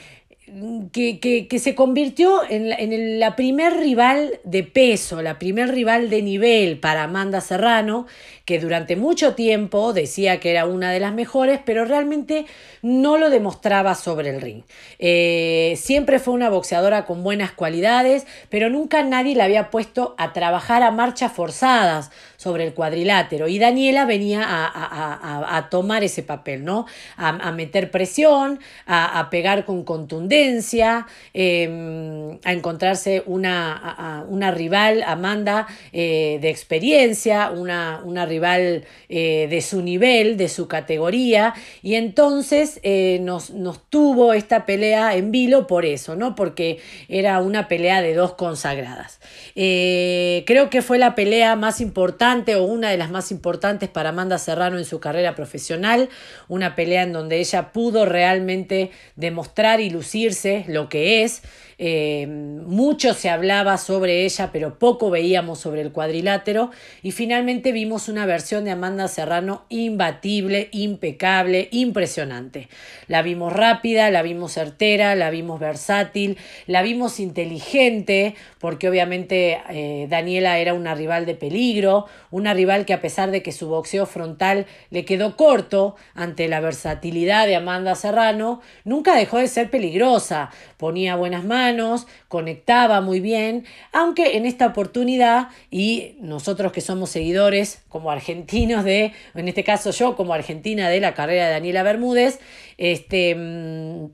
que, se convirtió en, en, la primer rival de peso, la primer rival de nivel para Amanda Serrano, que durante mucho tiempo decía que era una de las mejores, pero realmente no lo demostraba sobre el ring. Eh, siempre fue una boxeadora con buenas cualidades, pero nunca nadie la había puesto a trabajar a marchas forzadas sobre el cuadrilátero. Y Daniela venía a, tomar ese papel, ¿no? A, meter presión, a, pegar con contundencia, em, a encontrarse una, una rival, Amanda, eh, de experiencia, una, una rival eh, de su nivel, de su categoría, y entonces eh, nos, nos, tuvo esta pelea en vilo por eso, ¿no? Porque era una pelea de dos consagradas. Creo que fue la pelea más importante o una de las más importantes para Amanda Serrano en su carrera profesional, una pelea en donde ella pudo realmente demostrar y lucirse lo que es. Eh, mucho se hablaba sobre ella, pero poco veíamos sobre el cuadrilátero. Y finalmente vimos una versión de Amanda Serrano imbatible, impecable, impresionante. La vimos rápida, la vimos certera, la vimos versátil, la vimos inteligente, porque obviamente eh, Daniela era una rival de peligro, una rival que a pesar de que su boxeo frontal le quedó corto ante la versatilidad de Amanda Serrano, nunca dejó de ser peligrosa, ponía buenas manos, conectaba muy bien, aunque en esta oportunidad, y nosotros que somos seguidores como argentinos de, en este caso yo como argentina de la carrera de Daniela Bermúdez, este mm,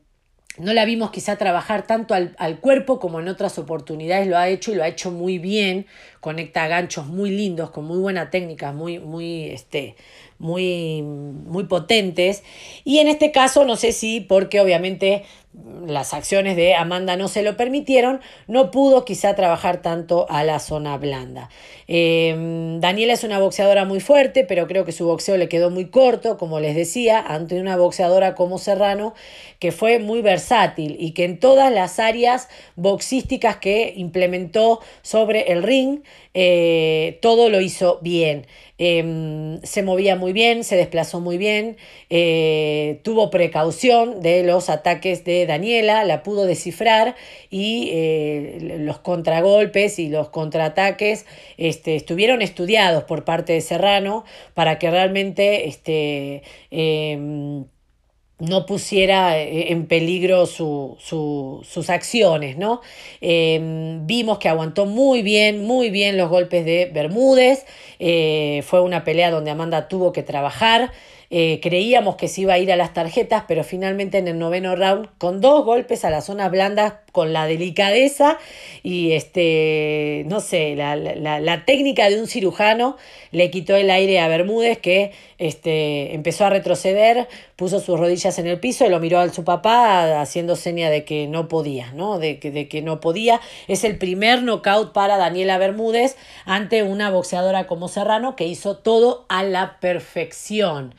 no la vimos quizá trabajar tanto al, cuerpo como en otras oportunidades lo ha hecho y lo ha hecho muy bien, conecta ganchos muy lindos, con muy buena técnica, muy, muy, este, muy, muy potentes. Y en este caso, no sé si, porque obviamente las acciones de Amanda no se lo permitieron, no pudo quizá trabajar tanto a la zona blanda. Em, Daniela es una boxeadora muy fuerte, pero creo que su boxeo le quedó muy corto, como les decía, ante una boxeadora como Serrano, que fue muy versátil y que en todas las áreas boxísticas que implementó sobre el ring, eh, todo lo hizo bien. Em, se movía muy bien, se desplazó muy bien, eh, tuvo precaución de los ataques de Daniela, la pudo descifrar y eh, los contragolpes y los contraataques este, estuvieron estudiados por parte de Serrano para que realmente este, em, no pusiera eh, en peligro sus acciones, ¿no? Em, vimos que aguantó muy bien, muy bien los golpes de Bermúdez, eh, fue una pelea donde Amanda tuvo que trabajar, eh, creíamos que se iba a ir a las tarjetas, pero finalmente en el noveno round, con dos golpes a las zonas blandas, con la delicadeza y este, no sé, la, técnica de un cirujano, le quitó el aire a Bermúdez, que este, empezó a retroceder, puso sus rodillas en el piso y lo miró a su papá haciendo seña de que no podía, ¿no? De, que, de que no podía. Es el primer knockout para Daniela Bermúdez ante una boxeadora como Serrano que hizo todo a la perfección.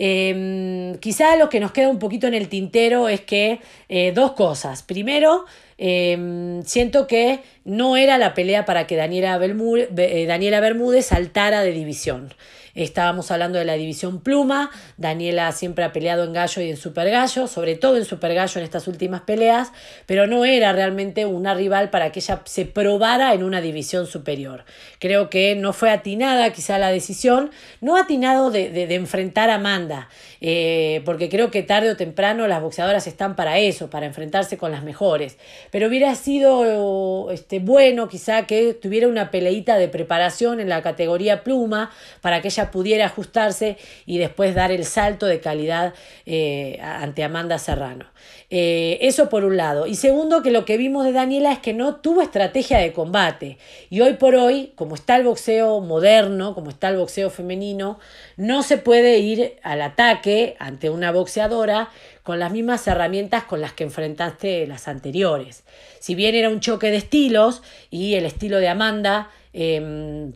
Em, quizá lo que nos queda un poquito en el tintero es que eh, dos cosas. Primero, em, siento que no era la pelea para que Daniela, eh, Daniela Bermúdez saltara de división. Estábamos hablando de la división pluma. Daniela siempre ha peleado en gallo y en super gallo, sobre todo en super gallo en estas últimas peleas, pero no era realmente una rival para que ella se probara en una división superior. Creo que no fue atinada quizá la decisión, no atinado de, de, enfrentar a Amanda, eh, porque creo que tarde o temprano las boxeadoras están para eso, para enfrentarse con las mejores. Pero hubiera sido este, bueno quizá que tuviera una peleita de preparación en la categoría pluma para que ella pudiera ajustarse y después dar el salto de calidad eh, ante Amanda Serrano. Eh, eso por un lado. Y segundo, que lo que vimos de Daniela es que no tuvo estrategia de combate. Y hoy por hoy, como está el boxeo moderno, como está el boxeo femenino, no se puede ir al ataque ante una boxeadora con las mismas herramientas con las que enfrentaste las anteriores. Si bien era un choque de estilos y el estilo de Amanda em,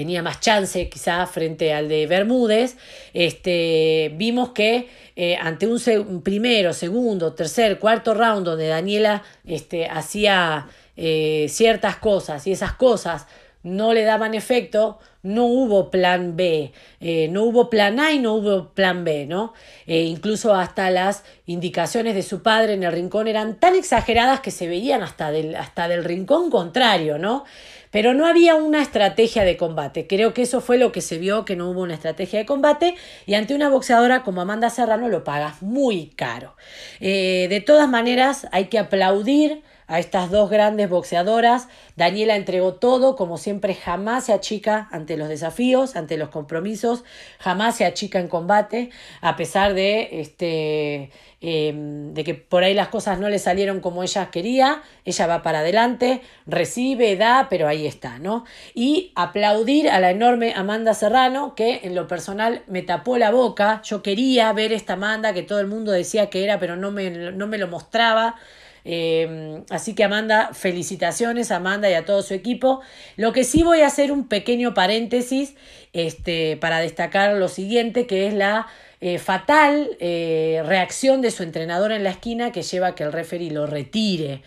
tenía más chance quizá frente al de Bermúdez, este, vimos que eh, ante un, primero, segundo, tercer, cuarto round donde Daniela este, hacía eh, ciertas cosas y esas cosas no le daban efecto, no hubo plan B, eh, no hubo plan A y no hubo plan B, ¿no? incluso hasta las indicaciones de su padre en el rincón eran tan exageradas que se veían hasta del, hasta del rincón contrario, ¿no? Pero no había una estrategia de combate. Creo que eso fue lo que se vio, que no hubo una estrategia de combate. Y ante una boxeadora como Amanda Serrano lo pagas muy caro. Eh, de todas maneras, hay que aplaudir a estas dos grandes boxeadoras. Daniela entregó todo, como siempre, jamás se achica ante los desafíos, ante los compromisos, jamás se achica en combate, a pesar de, este, em, de que por ahí las cosas no le salieron como ella quería, ella va para adelante, recibe, da, pero ahí está, ¿no? Y aplaudir a la enorme Amanda Serrano, que en lo personal me tapó la boca, yo quería ver esta Amanda que todo el mundo decía que era, pero no me, no me lo mostraba. Em, así que Amanda, felicitaciones Amanda y a todo su equipo. Lo que sí voy a hacer un pequeño paréntesis este, para destacar lo siguiente, que es la eh, fatal eh, reacción de su entrenador en la esquina que lleva a que el referee lo retire.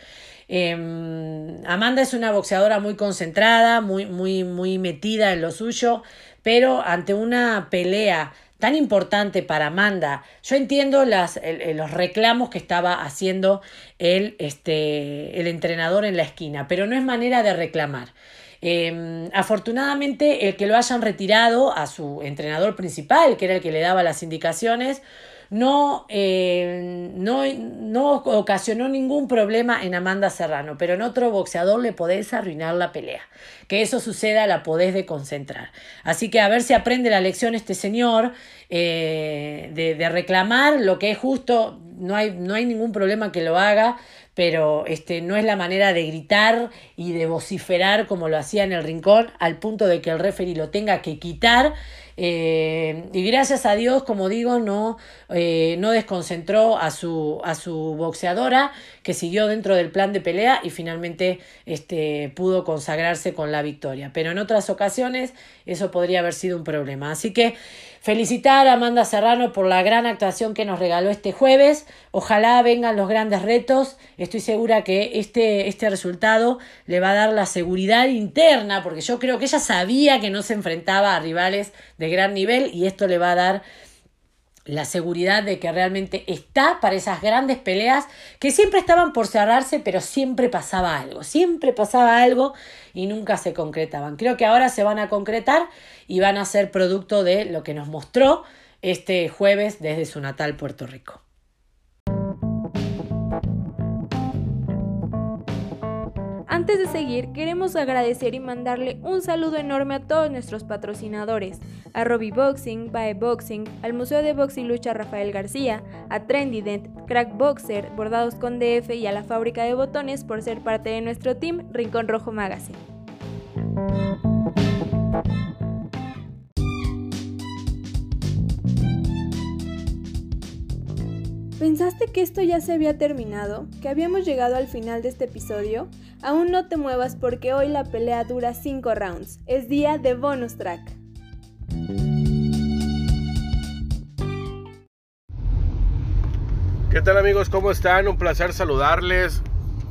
Em, Amanda es una boxeadora muy concentrada, muy, muy, muy metida en lo suyo, pero ante una pelea tan importante para Amanda. Yo entiendo los reclamos que estaba haciendo el, este, el entrenador en la esquina, pero no es manera de reclamar. Em, afortunadamente, el que lo hayan retirado a su entrenador principal, que era el que le daba las indicaciones, no, eh, no, no, ocasionó ningún problema en Amanda Serrano, pero en otro boxeador le podés arruinar la pelea. Que eso suceda la podés concentrar. Así que a ver si aprende la lección este señor eh, de, reclamar lo que es justo, no hay, no hay ningún problema que lo haga, pero este, no es la manera de gritar y de vociferar como lo hacía en el rincón, al punto de que el referee lo tenga que quitar. Eh, y gracias a Dios, como digo, no, eh, no desconcentró a su, a su boxeadora, que siguió dentro del plan de pelea y finalmente este, pudo consagrarse con la victoria. Pero en otras ocasiones eso podría haber sido un problema. Así que Felicitar a Amanda Serrano por la gran actuación que nos regaló este jueves. Ojalá vengan los grandes retos. Estoy segura que este, este resultado le va a dar la seguridad interna, porque yo creo que ella sabía que no se enfrentaba a rivales de gran nivel y esto le va a dar la seguridad de que realmente está para esas grandes peleas que siempre estaban por cerrarse, pero siempre pasaba algo, siempre pasaba algo y nunca se concretaban. Creo que ahora se van a concretar y van a ser producto de lo que nos mostró este jueves desde su natal Puerto Rico. Antes de seguir, queremos agradecer y mandarle un saludo enorme a todos nuestros patrocinadores, a Robbie Boxing, Bae Boxing, al Museo de Box y Lucha Rafael García, a Trendydent, Crack Boxer, Bordados con DF y a la Fábrica de Botones por ser parte de nuestro team Rincón Rojo Magazine. ¿Pensaste que esto ya se había terminado? ¿Que habíamos llegado al final de este episodio? Aún no te muevas porque hoy la pelea dura 5 rounds. Es día de bonus track. ¿Qué tal amigos? ¿Cómo están? Un placer saludarles.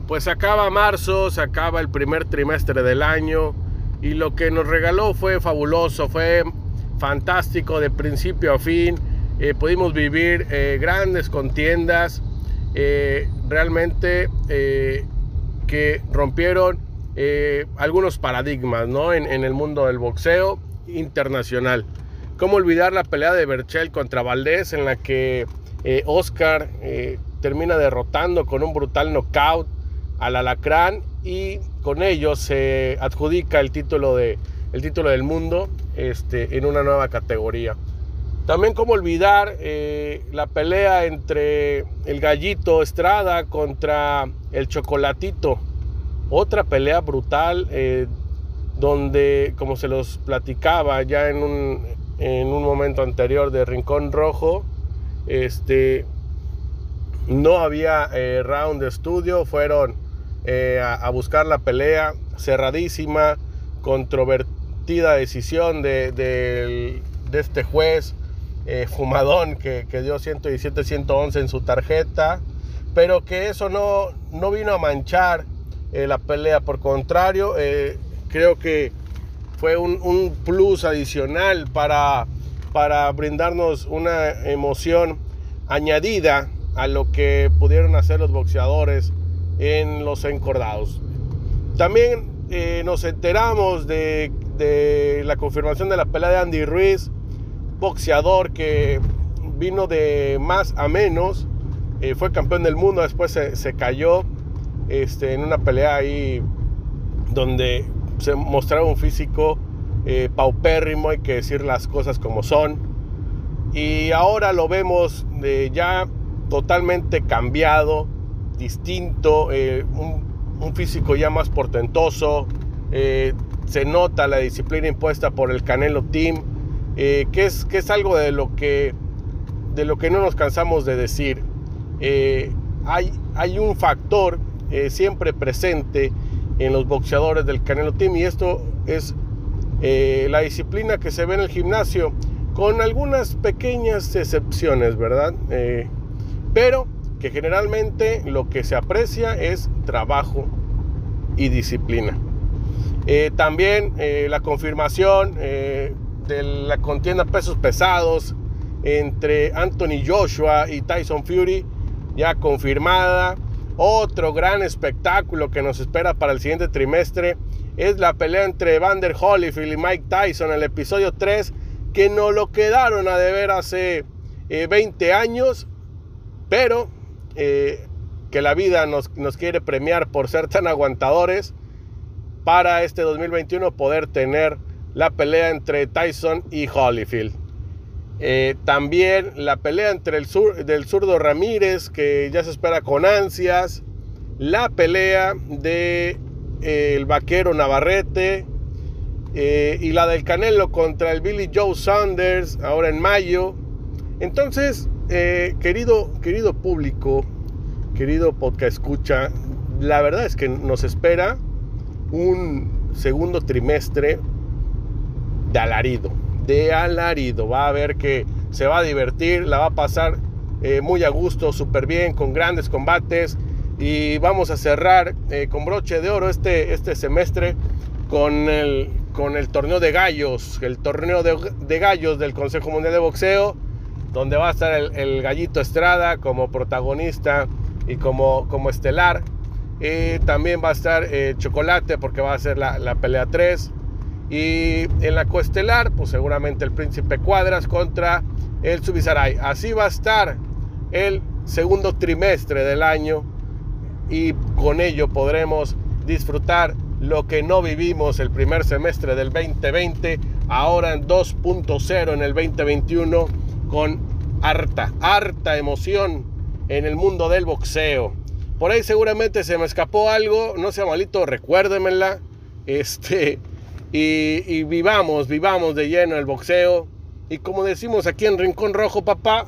Pues acaba marzo, se acaba el primer trimestre del año y lo que nos regaló fue fabuloso, fue fantástico de principio a fin eh, pudimos vivir eh, grandes contiendas, eh, realmente que rompieron algunos paradigmas ¿no? en, el mundo del boxeo internacional. ¿Cómo olvidar la pelea de Berchel contra Valdés en la que Oscar termina derrotando con un brutal knockout al alacrán y con ello se adjudica el título, de, el título del mundo este, en una nueva categoría. También como olvidar eh, la pelea entre el gallito Estrada contra el chocolatito. Otra pelea brutal eh, donde, como se los platicaba ya en un, en un momento anterior de Rincón Rojo, este, no había eh, round de estudio, fueron a, buscar la pelea cerradísima, controvertida decisión de, de este juez eh, fumadón que, dio 117, 111 en su tarjeta, pero que eso no, no vino a manchar eh, la pelea, por contrario, eh, creo que fue un, plus adicional para, para brindarnos una emoción añadida a lo que pudieron hacer los boxeadores en los encordados. También nos enteramos de, de la confirmación de la pelea de Andy Ruiz boxeador que vino de más a menos, eh, fue campeón del mundo, después se, cayó este, en una pelea ahí donde se mostraba un físico eh, paupérrimo, hay que decir las cosas como son. Y ahora lo vemos ya totalmente cambiado, distinto, eh, un, un, físico ya más portentoso. se nota la disciplina impuesta por el Canelo Team eh, que, es, que es algo de lo que, de lo que no nos cansamos de decir. Eh, hay, hay un factor eh, siempre presente en los boxeadores del Canelo Team y esto es la disciplina que se ve en el gimnasio con algunas pequeñas excepciones, ¿verdad? pero que generalmente lo que se aprecia es trabajo y disciplina. también la confirmación de la contienda pesos pesados entre Anthony Joshua y Tyson Fury, ya confirmada. Otro gran espectáculo que nos espera para el siguiente trimestre es la pelea entre Vander Holyfield y Mike Tyson, el episodio 3, que no lo quedaron a deber hace 20 eh, años, pero eh, que la vida nos, nos quiere premiar por ser tan aguantadores para este 2021 poder tener la pelea entre Tyson y Holyfield. Eh, también la pelea entre el sur, del zurdo Ramírez, que ya se espera con ansias. La pelea de eh, el vaquero Navarrete. Eh, y la del Canelo contra el Billy Joe Saunders, ahora en mayo. Entonces, querido, querido público, querido podcast escucha, la verdad es que nos espera un segundo trimestre de alarido de alarido. Va a ver que se va a divertir, la va a pasar eh, muy a gusto, súper bien, con grandes combates. Y vamos a cerrar eh, con broche de oro este, este semestre con el, con el torneo de gallos, el torneo de, gallos del Consejo Mundial de Boxeo, donde va a estar el, gallito Estrada como protagonista y como, como estelar. Y también va a estar eh, Chocolate porque va a ser la, la pelea 3. Y en la coestelar, pues seguramente el Príncipe Cuadras contra el Subizaray. Así va a estar el segundo trimestre del año y con ello podremos disfrutar lo que no vivimos el primer semestre del 2020, ahora en 2.0 en el 2021, con harta, harta emoción en el mundo del boxeo. Por ahí seguramente se me escapó algo, no sea malito, recuérdemela. Este, y, vivamos, vivamos de lleno el boxeo. Y como decimos aquí en Rincón Rojo, papá,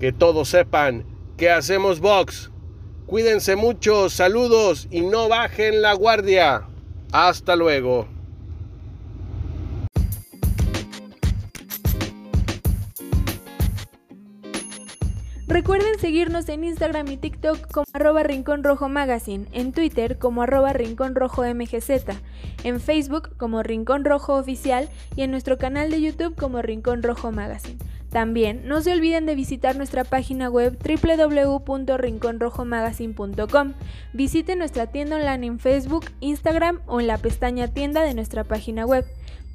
que todos sepan que hacemos box. Cuídense mucho, saludos y no bajen la guardia. Hasta luego. Recuerden seguirnos en Instagram y TikTok como arroba Rincón Rojo Magazine, en Twitter como arroba Rincón Rojo MGZ, en Facebook como Rincón Rojo Oficial y en nuestro canal de YouTube como Rincón Rojo Magazine. También no se olviden de visitar nuestra página web www.rinconrojomagazine.com. Visiten nuestra tienda online en Facebook, Instagram o en la pestaña tienda de nuestra página web.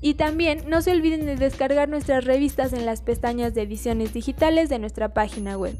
Y también no se olviden de descargar nuestras revistas en las pestañas de ediciones digitales de nuestra página web.